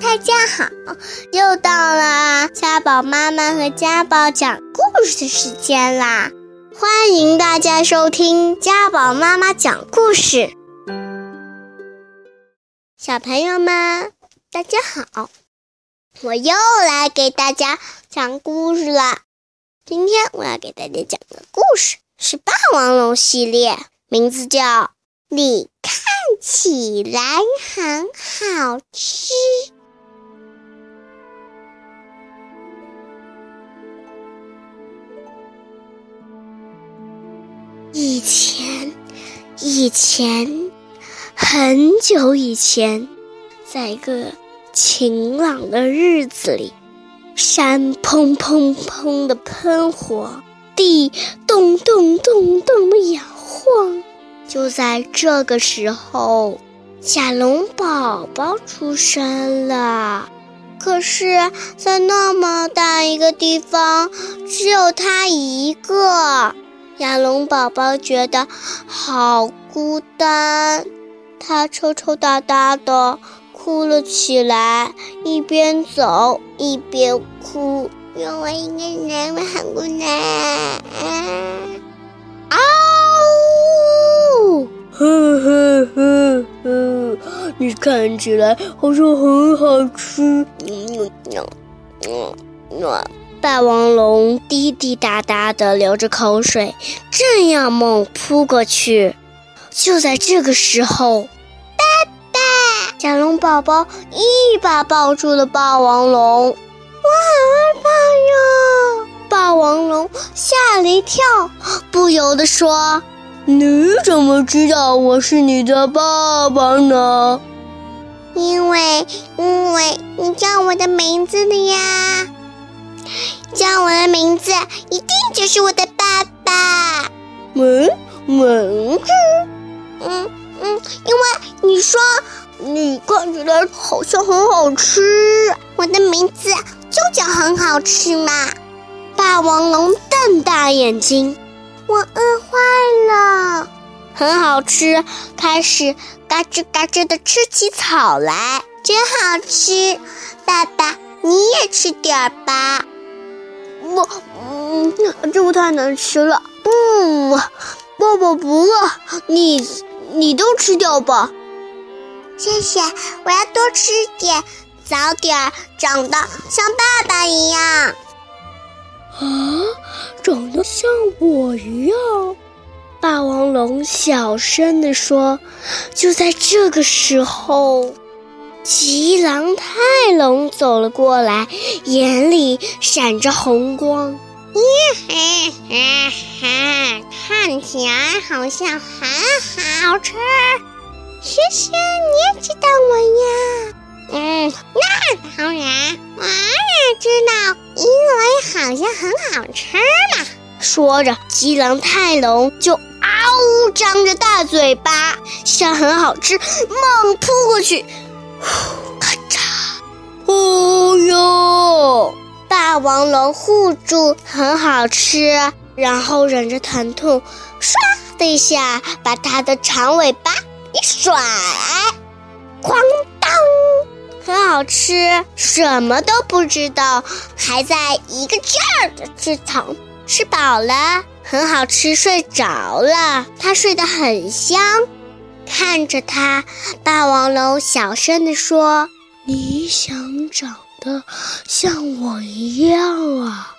大家好，又到了家宝妈妈和家宝讲故事的时间啦！欢迎大家收听家宝妈妈讲故事。小朋友们，大家好，我又来给大家讲故事了。今天我要给大家讲的故事是霸王龙系列，名字叫《你看起来很好吃》。以前，很久以前，在一个晴朗的日子里，山砰砰砰的喷火，地咚咚咚咚的摇晃。就在这个时候，小龙宝宝出生了。可是，在那么大一个地方，只有他一个。亚龙宝宝觉得好孤单，他抽抽搭搭的哭了起来，一边走一边哭。因为一个人，我很孤单。啊呜！呵呵呵呵，你看起来好像很好吃。嗯嗯嗯嗯。霸王龙滴滴答答的流着口水，正要猛扑过去。就在这个时候，爸爸，小龙宝宝一把抱住了霸王龙。我好害怕呀！霸王龙吓了一跳，不由得说：“你怎么知道我是你的爸爸呢？”“因为，因为你叫我的名字的呀。”叫我的名字，一定就是我的爸爸。名名字？因为你说你看起来好像很好吃，我的名字就叫很好吃嘛。霸王龙瞪大眼睛，我饿坏了。很好吃，开始嘎吱嘎吱的吃起草来，真好吃。爸爸，你也吃点儿吧。不，嗯，这不太难吃了。不，爸爸不饿，你你都吃掉吧。谢谢，我要多吃点，早点长得像爸爸一样。啊，长得像我一样？霸王龙小声地说。就在这个时候。吉狼泰龙走了过来，眼里闪着红光。咦嘿嘿嘿，看起来好像很好吃。谢谢，你也知道我呀？嗯，那当然，我也知道，因为好像很好吃嘛。说着，吉狼泰龙就嗷呜张着大嘴巴，像很好吃，猛扑过去。咔嚓！哦哟！霸王龙护住，很好吃。然后忍着疼痛，唰的一下把它的长尾巴一甩，哐当！很好吃，什么都不知道，还在一个劲儿的吃草。吃饱了，很好吃，睡着了。它睡得很香。看着它，霸王龙小声地说：“你想长的像我一样啊？”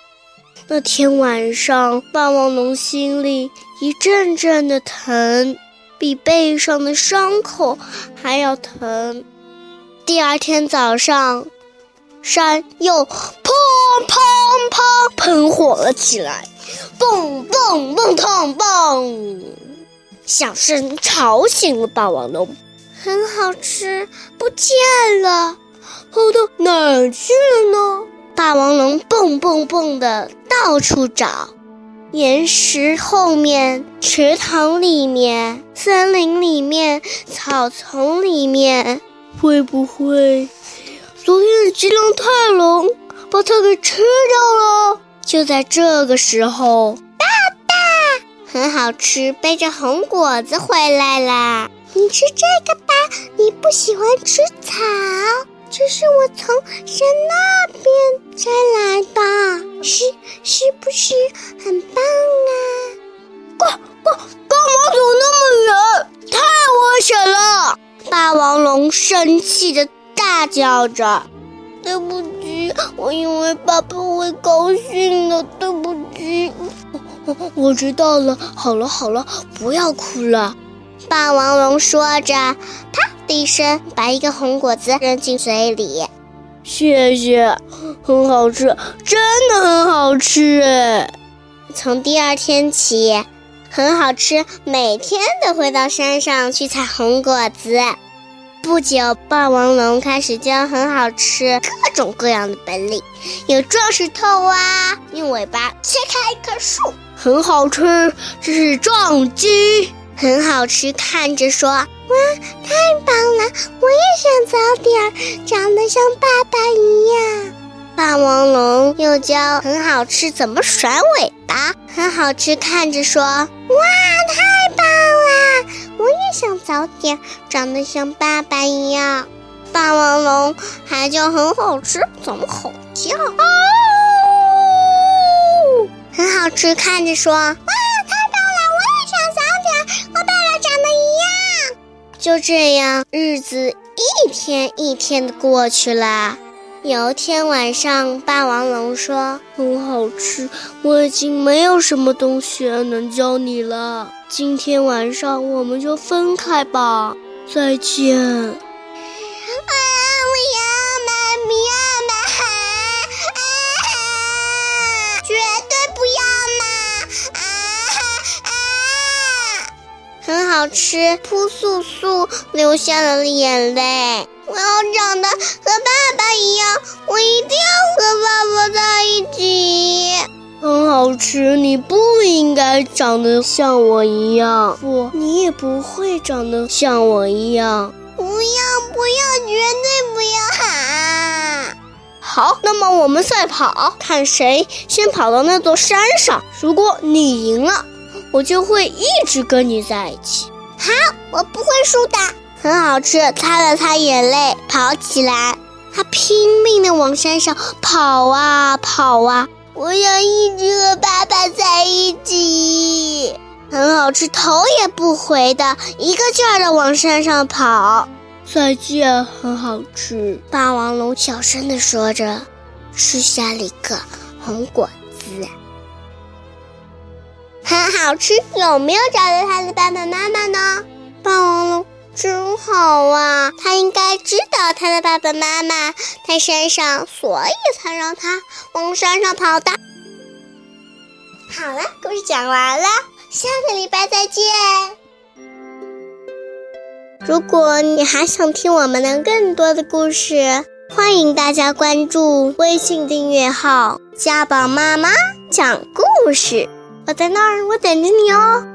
那天晚上，霸王龙心里一阵阵的疼，比背上的伤口还要疼。第二天早上，山又砰砰砰喷火了起来，蹦蹦蹦砰蹦。响声吵醒了霸王龙，很好吃，不见了，跑到哪去了呢？霸王龙蹦蹦蹦的到处找，岩石后面、池塘里面、森林里面、草丛里面，会不会昨天的吉狼泰龙把它给吃掉了？就在这个时候。爸爸很好吃，背着红果子回来啦！你吃这个吧，你不喜欢吃草。这是我从山那边摘来的，是是不是很棒啊？干干干嘛走那么远？太危险了！霸王龙生气的大叫着：“对不起，我以为爸爸会高兴的，对不起。”我知道了，好了好了，不要哭了。霸王龙说着，啪的一声把一个红果子扔进嘴里。谢谢，很好吃，真的很好吃哎！从第二天起，很好吃，每天都会到山上去采红果子。不久，霸王龙开始教很好吃各种各样的本领，有撞石头啊，用尾巴切开一棵树，很好吃，这是撞击。很好吃，看着说哇，太棒了！我也想早点长得像爸爸一样。霸王龙又教很好吃怎么甩尾巴，很好吃，看着说哇，太棒了！我也想早点长得像爸爸一样。霸王龙还教很好吃怎么吼叫，很好吃，看着说。就这样，日子一天一天的过去了。有一天晚上，霸王龙说：“很好吃，我已经没有什么东西能教你了。今天晚上我们就分开吧，再见。”吃，扑簌簌流下了眼泪。我要长得和爸爸一样，我一定要和爸爸在一起。很好吃，你不应该长得像我一样，不，你也不会长得像我一样。不要，不要，绝对不要！喊，好，那么我们赛跑，看谁先跑到那座山上。如果你赢了。我就会一直跟你在一起。好，我不会输的。很好吃，擦了擦眼泪，跑起来。他拼命的往山上跑啊跑啊。我要一直和爸爸在一起。很好吃，头也不回的一个劲儿的往山上跑。再见，很好吃。霸王龙小声的说着，吃下了一个红果子。很好吃，有没有找到他的爸爸妈妈呢？霸王龙真好啊，他应该知道他的爸爸妈妈在山上，所以才让他往山上跑的。好了，故事讲完了，下个礼拜再见。如果你还想听我们的更多的故事，欢迎大家关注微信订阅号“家宝妈妈讲故事”。我在那儿，我等着你哦。